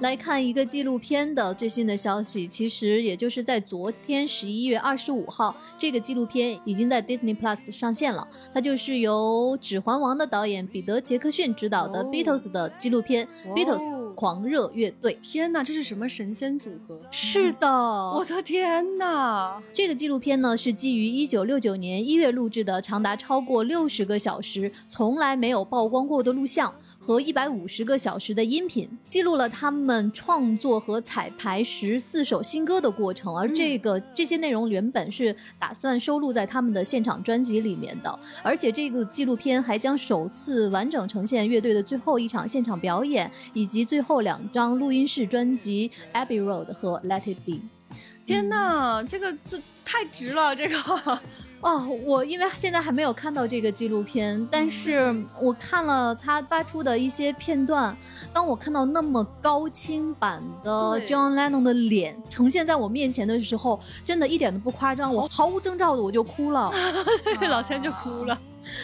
来看一个纪录片的最新的消息。其实也就是在昨天十一月二十五号，这个纪录片已经在 Disney Plus 上线了。它就是由《指环王》的导演彼得·杰克逊执导的 Beatles 的纪录片《Beatles 狂热乐队》。天哪，这是什么神仙组合？是的，我的天哪！这个纪录片呢是基于一九六九年一月录制的，长达超过六十个小时，从来没有曝光过的录像。和一百五十个小时的音频，记录了他们创作和彩排十四首新歌的过程。而这个这些内容原本是打算收录在他们的现场专辑里面的。而且这个纪录片还将首次完整呈现乐队的最后一场现场表演，以及最后两张录音室专辑《Abbey Road》和《Let It Be》。天哪，这个这太值了，这个。哦，我因为现在还没有看到这个纪录片，但是我看了他发出的一些片段。当我看到那么高清版的 John Lennon 的脸呈现在我面前的时候，真的一点都不夸张，我毫无征兆的我就哭了，*laughs* 对，老千就哭了。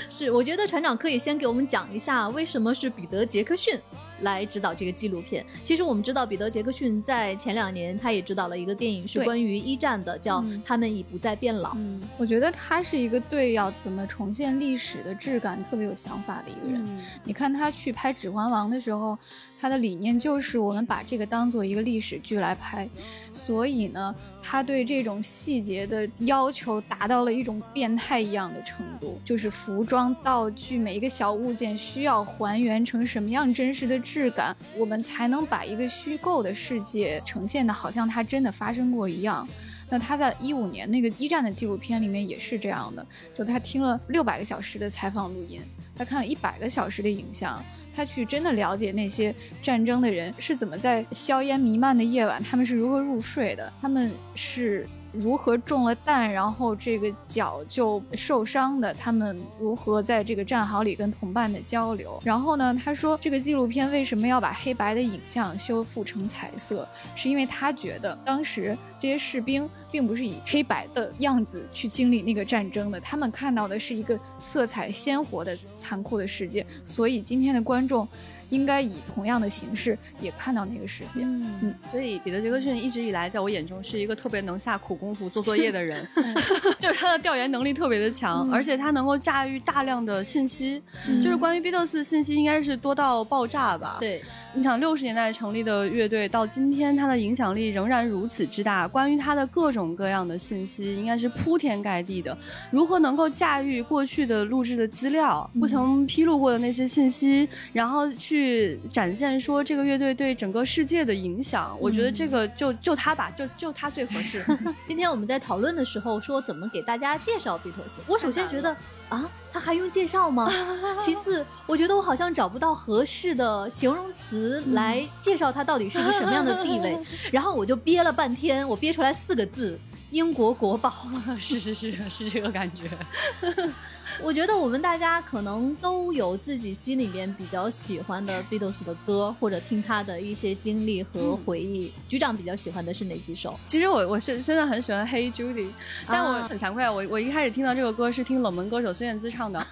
是，我觉得船长可以先给我们讲一下为什么是彼得·杰克逊。来指导这个纪录片。其实我们知道，彼得·杰克逊在前两年他也指导了一个电影，是关于一战的，叫《他们已不再变老》。嗯，我觉得他是一个对要怎么重现历史的质感特别有想法的一个人。你看他去拍《指环王》的时候，他的理念就是我们把这个当做一个历史剧来拍，所以呢。他对这种细节的要求达到了一种变态一样的程度，就是服装、道具每一个小物件需要还原成什么样真实的质感，我们才能把一个虚构的世界呈现的好像它真的发生过一样。那他在一五年那个一战的纪录片里面也是这样的，就他听了六百个小时的采访录音，他看了一百个小时的影像。他去真的了解那些战争的人是怎么在硝烟弥漫的夜晚，他们是如何入睡的，他们是。如何中了弹，然后这个脚就受伤的？他们如何在这个战壕里跟同伴的交流？然后呢？他说这个纪录片为什么要把黑白的影像修复成彩色？是因为他觉得当时这些士兵并不是以黑白的样子去经历那个战争的，他们看到的是一个色彩鲜活的残酷的世界。所以今天的观众。应该以同样的形式也看到那个世界。嗯，所以彼得·杰克逊一直以来在我眼中是一个特别能下苦功夫做作业的人，*laughs* *laughs* 就是他的调研能力特别的强，而且他能够驾驭大量的信息，就是关于比特斯的信息应该是多到爆炸吧？对。你想六十年代成立的乐队，到今天它的影响力仍然如此之大。关于它的各种各样的信息，应该是铺天盖地的。如何能够驾驭过去的录制的资料，不曾披露过的那些信息，然后去展现说这个乐队对整个世界的影响？我觉得这个就就他吧，就就他最合适。*laughs* 今天我们在讨论的时候说怎么给大家介绍 Beatles，我首先觉得。啊，他还用介绍吗？*laughs* 其次，我觉得我好像找不到合适的形容词来介绍它到底是一个什么样的地位，*laughs* 然后我就憋了半天，我憋出来四个字：英国国宝。*laughs* 是是是是这个感觉。我觉得我们大家可能都有自己心里面比较喜欢的 Beatles 的歌，或者听他的一些经历和回忆。局长比较喜欢的是哪几首？其实我我是真的很喜欢《Hey Judy》，但我很惭愧啊，我我一开始听到这个歌是听冷门歌手孙燕姿唱的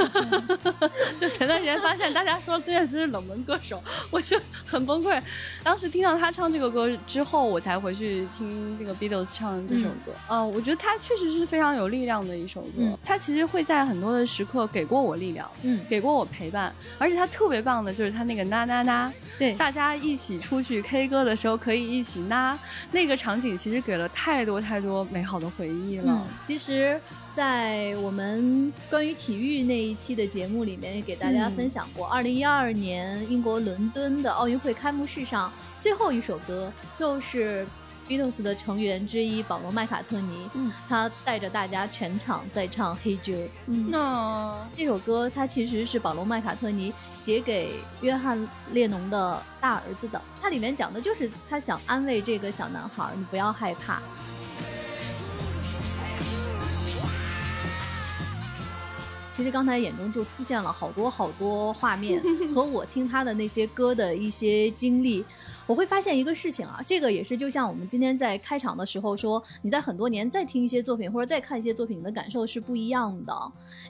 *laughs* *laughs* 就前段时间发现大家说孙燕姿是冷门歌手，*laughs* 我就很崩溃。当时听到他唱这个歌之后，我才回去听那个 Beatles 唱这首歌。嗯，我觉得他确实是非常有力量的一首歌，他其实会。在很多的时刻给过我力量，嗯，给过我陪伴，而且他特别棒的就是他那个呐呐呐，对。大家一起出去 K 歌的时候可以一起呐，那个场景其实给了太多太多美好的回忆了。嗯，其实，在我们关于体育那一期的节目里面，也给大家嗯。分享过，二零一二年英国伦敦的奥运会开幕式上最后一首歌就是 Beatles 的成员之一保罗·麦卡特尼，嗯，他带着大家全场在唱《Hey Jude》。那这首歌它其实是保罗·麦卡特尼写给约翰·列侬的大儿子的，它里面讲的就是他想安慰这个小男孩，你不要害怕。其实刚才眼中就出现了好多好多画面 *laughs* 和我听他的那些歌的一些经历，我会发现一个事情啊，这个也是就像我们今天在开场的时候说，你在很多年再听一些作品或者再看一些作品，你的感受是不一样的。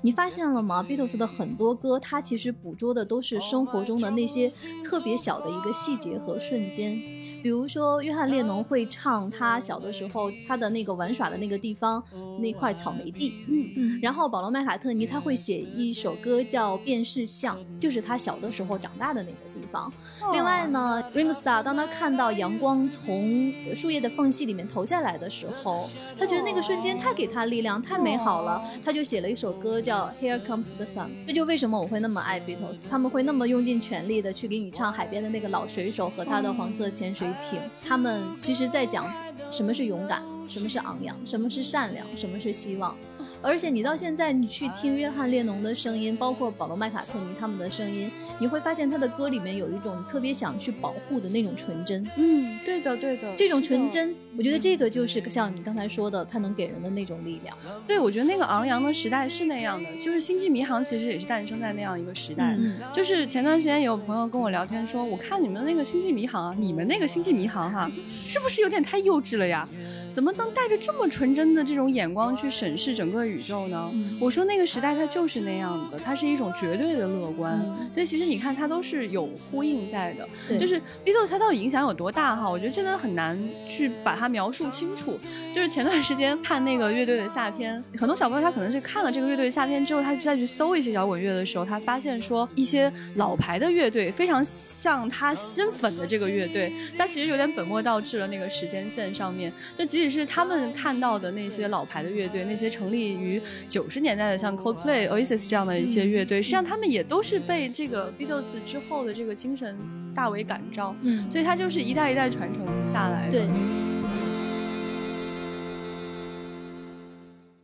你发现了吗？Beatles 的很多歌，它其实捕捉的都是生活中的那些特别小的一个细节和瞬间。比如说，约翰列侬会唱他小的时候他的那个玩耍的那个地方那块草莓地，嗯嗯然后保罗麦卡特尼他会写一首歌叫《便是像》，就是他小的时候长大的那个地方。另外呢，Ringo Starr 当他看到阳光从树叶的缝隙里面投下来的时候，他觉得那个瞬间太给他力量，太美好了，他就写了一首歌叫《Here Comes the Sun》。这就为什么我会那么爱 Beatles，他们会那么用尽全力的去给你唱海边的那个老水手和他的黄色潜水艇。他们其实在讲什么是勇敢，什么是昂扬，什么是善良，什么是希望。而且你到现在，你去听约翰列侬的声音，包括保罗麦卡特尼他们的声音，你会发现他的歌里面有一种特别想去保护的那种纯真。嗯，对的对的，这种纯真，我觉得这个就是像你刚才说的，它能给人的那种力量。对，我觉得那个昂扬的时代是那样的，就是《星际迷航》其实也是诞生在那样一个时代。嗯就是前段时间有朋友跟我聊天说，我看你们那个《星际迷航》啊，你们那个《星际迷航》哈，是不是有点太幼稚了呀？怎么能带着这么纯真的这种眼光去审视整个宇宙呢？嗯我说那个时代它就是那样的，它是一种绝对的乐观。嗯所以其实你看，它都是有呼应在的。对就是 Beatles 它到底影响有多大哈？我觉得真的很难去把它描述清楚。就是前段时间看那个乐队的夏天，很多小朋友他可能是看了这个乐队的夏天之后，他再去搜一些摇滚乐的时候，他发现说一些老牌的乐队非常像他新粉的这个乐队，但其实有点本末倒置了那个时间线上面。就即使是他们看到的那些老牌的乐队，那些成立于九十年代的像 Coldplay、Oasis 这样的一些乐队，实际上他们也都是被这个 Beatles 之后的这个精神大为感召，嗯，所以它就是一代一代传承下来的。对。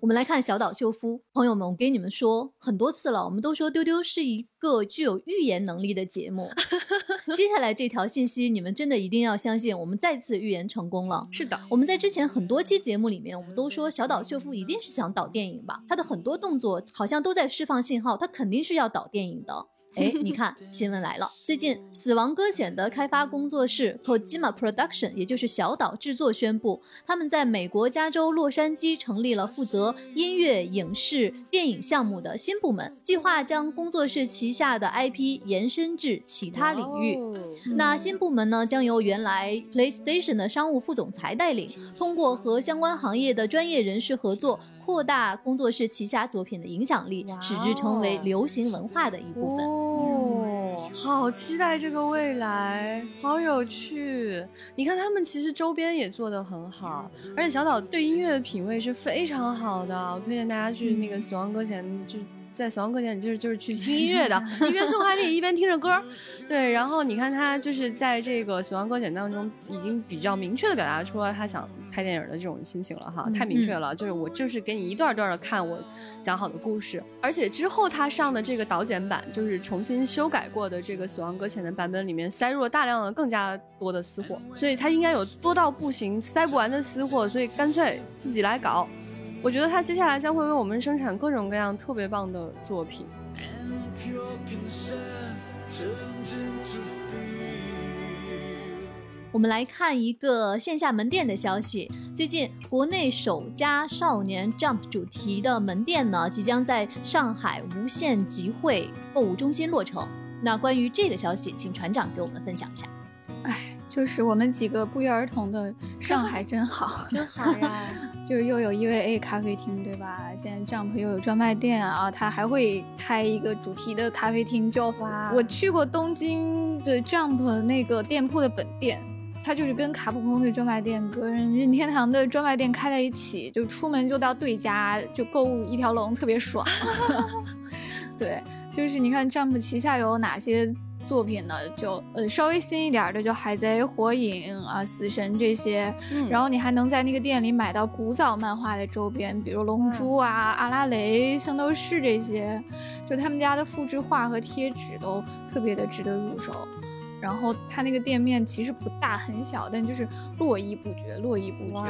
我们来看小岛秀夫，朋友们，我给你们说很多次了，我们都说丢丢是一个具有预言能力的节目。*laughs* 接下来这条信息，你们真的一定要相信，我们再次预言成功了。*laughs* 是的，我们在之前很多期节目里面，我们都说小岛秀夫一定是想导电影吧，他的很多动作好像都在释放信号，他肯定是要导电影的。哎，你看，新闻来了。最近，《死亡搁浅》的开发工作室 Kojima Production，也就是小岛制作宣布，他们在美国加州洛杉矶成立了负责音乐、影视、电影项目的新部门，计划将工作室旗下的 IP 延伸至其他领域。哦那新部门呢，将由原来 PlayStation 的商务副总裁带领，通过和相关行业的专业人士合作，扩大工作室旗下作品的影响力，使之成为哦流行文化的一部分。哦，好期待这个未来，好有趣！你看他们其实周边也做得很好，而且小岛对音乐的品味是非常好的。我推荐大家去那个《死亡搁浅》就。在《死亡搁浅》就是就是去听音乐的，一边送快递一边听着歌儿，对。然后你看他就是在这个《死亡搁浅》当中，已经比较明确的表达出了他想拍电影的这种心情了哈，太明确了。就是我就是给你一段段的看我讲好的故事，而且之后他上的这个导剪版，就是重新修改过的这个《死亡搁浅》的版本里面，塞入了大量的更加多的私货，所以他应该有多到不行、塞不完的私货，所以干脆自己来搞。我觉得他接下来将会为我们生产各种各样特别棒的作品。我们来看一个线下门店的消息。最近，国内首家少年 Jump 主题的门店呢，即将在上海无限集汇购物中心落成。那关于这个消息，请船长给我们分享一下。就是我们几个不约而同的上海真好，真好呀！*laughs* 就是又有 EVA 咖啡厅，对吧？现在 Jump 又有专卖店啊，它还会开一个主题的咖啡厅。就哇我去过东京的 Jump 那个店铺的本店，它就是跟卡普空的专卖店、跟任天堂的专卖店开在一起，就出门就到对家，就购物一条龙，特别爽。*laughs* 对，就是你看 Jump 旗下有哪些作品呢？就呃稍微新一点儿的，就海贼、火影啊、死神这些。嗯然后你还能在那个店里买到古早漫画的周边，比如龙珠啊、阿拉蕾、圣斗士这些，就他们家的复制画和贴纸都特别的值得入手。然后它那个店面其实不大，很小，但就是络绎不绝，络绎不绝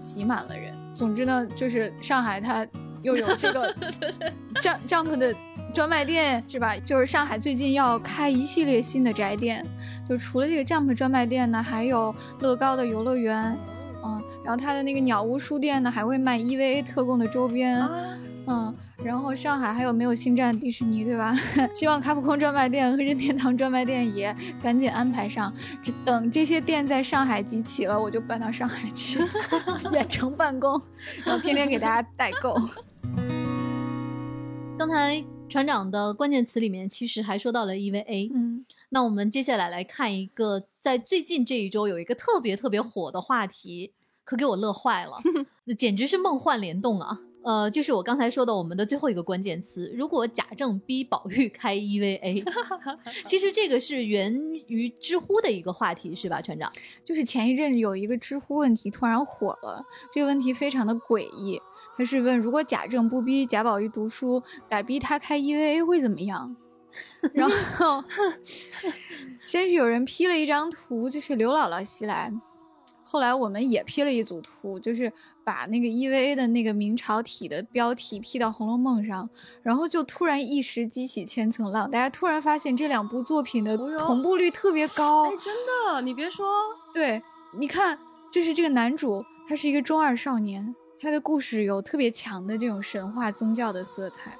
挤满了人。总之呢，就是上海它又有这个 *laughs* Jump Jump 的专卖店是吧？就是上海最近要开一系列新的宅店，就除了这个 Jump 专卖店呢，还有乐高的游乐园，嗯，然后它的那个鸟屋书店呢，还会卖 EVA 特供的周边，啊嗯，然后上海还有没有星战迪士尼，对吧？*laughs* 希望卡普空专卖店和任天堂专卖店也赶紧安排上，只等这些店在上海集齐了，我就搬到上海去 *laughs* 远程办公，然后天天给大家代购。刚才船长的关键词里面其实还说到了 EVA，嗯，那我们接下来来看一个在最近这一周有一个特别特别火的话题，可给我乐坏了，*laughs* 那简直是梦幻联动啊！呃，就是我刚才说的我们的最后一个关键词，如果贾政逼宝玉开 EVA，*laughs* 其实这个是源于知乎的一个话题，是吧，船长？就是前一阵有一个知乎问题突然火了，这个问题非常的诡异。他是问，如果贾政不逼贾宝玉读书，改逼他开 EVA 会怎么样？*laughs* 然后 *laughs* 先是有人 P 了一张图，就是刘姥姥袭来。后来我们也 P 了一组图，就是把那个 EVA 的那个明朝体的标题 P 到《红楼梦》上，然后就突然一时激起千层浪，大家突然发现这两部作品的同步率特别高。哎，真的，你别说，对，你看，就是这个男主，他是一个中二少年，他的故事有特别强的这种神话宗教的色彩。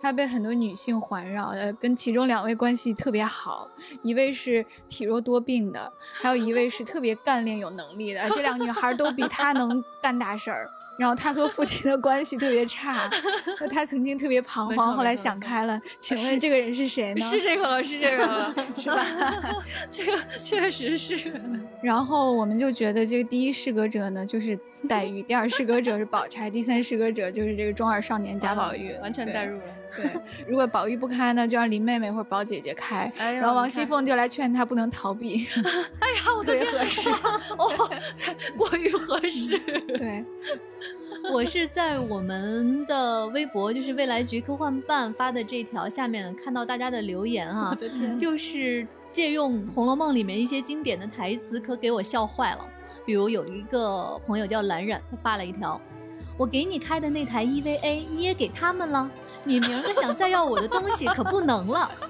他被很多女性环绕，呃，跟其中两位关系特别好，一位是体弱多病的，还有一位是特别干练有能力的。这两个女孩都比他能干大事儿。然后他和父亲的关系特别差，那他曾经特别彷徨，后来想开了。请问这个人是谁呢？是这个了，是这个了，*laughs* 是吧？这个确实是。*laughs* 然后我们就觉得这个第一适格者呢就是 *laughs* 黛玉，第二适格者是宝钗，第三适格者就是这个中二少年贾宝玉，完全代入了。对，*laughs* 如果宝玉不开呢，就让林妹妹或者宝姐姐开，哎然后王熙凤就来劝她不能逃避，*laughs* 哎呀，我特的天别合适。哦，太过于合适。对，我是在我们的微博，就是未来局科幻办发的这条下面看到大家的留言啊 *laughs* 就是借用《红楼梦》里面一些经典的台词，可给我笑坏了。比如有一个朋友叫蓝染，他发了一条：“我给你开的那台 EVA 你也给他们了，你明儿个想再要我的东西可不能了。*laughs* ”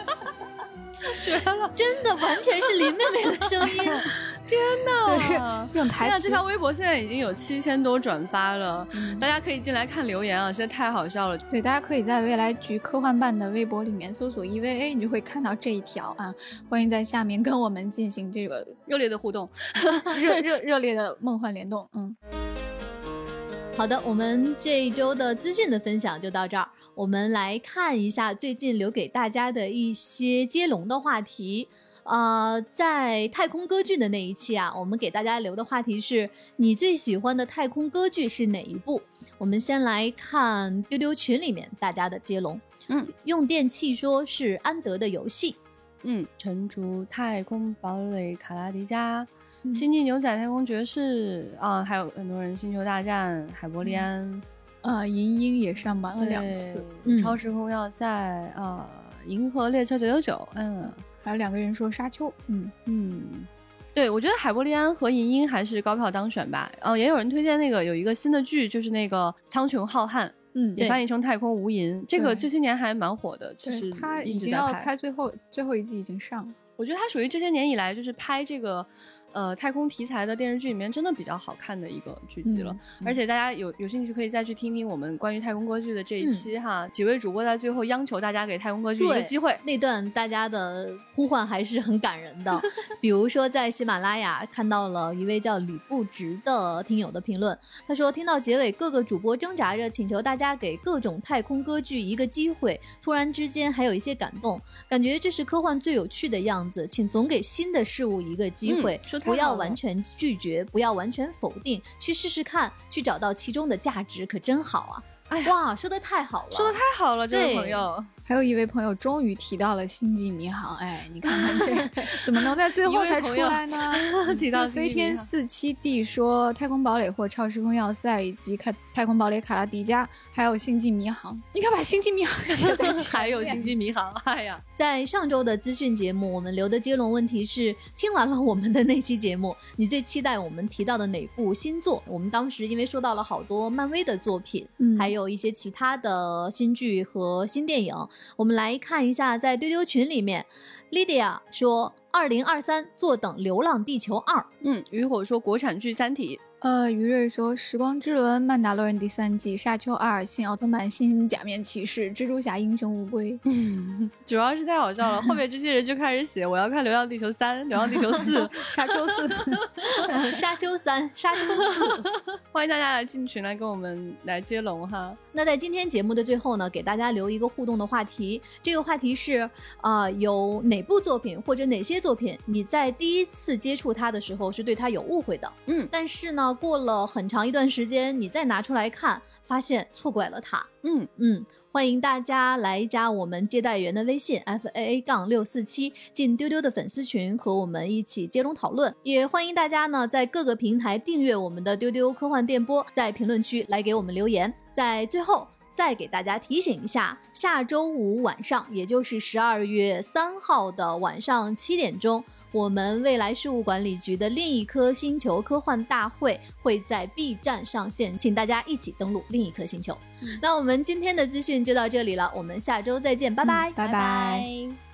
绝了！真的完全是林妹妹的声音。*laughs* 天对哪！这种台词，这条微博现在已经有七千多转发了，嗯大家可以进来看留言啊，实在太好笑了。对，大家可以在未来局科幻办的微博里面搜索 EVA，你就会看到这一条啊。欢迎在下面跟我们进行这个热烈的互动，*laughs* 热热热烈的梦幻联动。嗯，好的，我们这一周的资讯的分享就到这儿。我们来看一下最近留给大家的一些接龙的话题。呃，在太空歌剧的那一期啊，我们给大家留的话题是你最喜欢的太空歌剧是哪一部？我们先来看丢丢群里面大家的接龙。嗯，用电器说是安德的游戏。嗯，城主、太空堡垒、卡拉迪加、嗯星际牛仔、太空爵士啊，还有很多人星球大战、海伯利安，呃，银鹰也上榜了两次，嗯超时空要塞啊，银河列车九九九，嗯还有两个人说沙丘。嗯，嗯。对，我觉得海伯利安和银鹰还是高票当选吧。哦，也有人推荐那个有一个新的剧，就是那个《苍穹浩瀚》，嗯也翻译成《太空无垠》。这个这些年还蛮火的，其实对，他已经要拍。拍最后最后一季已经上了。我觉得他属于这些年以来就是拍这个呃太空题材的电视剧里面真的比较好看的一个剧集了。嗯而且大家有有兴趣可以再去听听我们关于太空歌剧的这一期哈，几位主播在最后央求大家给太空歌剧一个机会。那段大家的呼唤还是很感人的。比如说，在喜马拉雅看到了一位叫李不直的听友的评论，他说听到结尾各个主播挣扎着请求大家给各种太空歌剧一个机会，突然之间还有一些感动，感觉这是科幻最有趣的样子，请总给新的事物一个机会，嗯说太不要完全拒绝，不要完全否定，去试试看，去找到其中的价值，可真好啊！哎呀哇，说的太好了，说的太好了，这位朋友。还有一位朋友终于提到了《星际迷航》，哎，你看看这 *laughs* 怎么能在最后才出来呢？*laughs* 提到飞天四七 D 说《太空堡垒》或《超时空要塞》以及《太太空堡垒卡拉迪加》，还有《星际迷航》，你看把《星际迷航》写在前 *laughs* 还有星际迷航，哎呀，在上周的资讯节目，我们留的接龙问题是：听完了我们的那期节目，你最期待我们提到的哪部新作？我们当时因为说到了好多漫威的作品，嗯还有一些其他的新剧和新电影，我们来看一下，在丢丢群里面，Lydia 说，二零二三坐等《流浪地球二》。嗯，雨火说国产剧《三体呃，于瑞说《时光之轮》《曼达洛人》第三季《沙丘二》《新奥特曼》《新假面骑士》《蜘蛛侠：英雄无归》》。嗯，主要是太好笑了，后面这些人就开始写我要看《流浪地球三》《流浪地球四》，*laughs* 沙丘四，沙丘三、沙丘四。*laughs* 欢迎大家来进群来跟我们来接龙哈。那在今天节目的最后呢，给大家留一个互动的话题。这个话题是，啊，有哪部作品或者哪些作品，你在第一次接触它的时候是对它有误会的，嗯但是呢，过了很长一段时间，你再拿出来看，发现错怪了它。嗯，嗯，欢迎大家来加我们接待员的微信 f a a 杠六四七，进丢丢的粉丝群和我们一起接龙讨论。也欢迎大家呢在各个平台订阅我们的丢丢科幻电波，在评论区来给我们留言。在最后。再给大家提醒一下，下周五晚上，也就是十二月三号的晚上七点钟，我们未来事务管理局的另一颗星球科幻大会会在 B 站上线，请大家一起登录另一颗星球。那我们今天的资讯就到这里了，我们下周再见，拜拜，嗯拜拜拜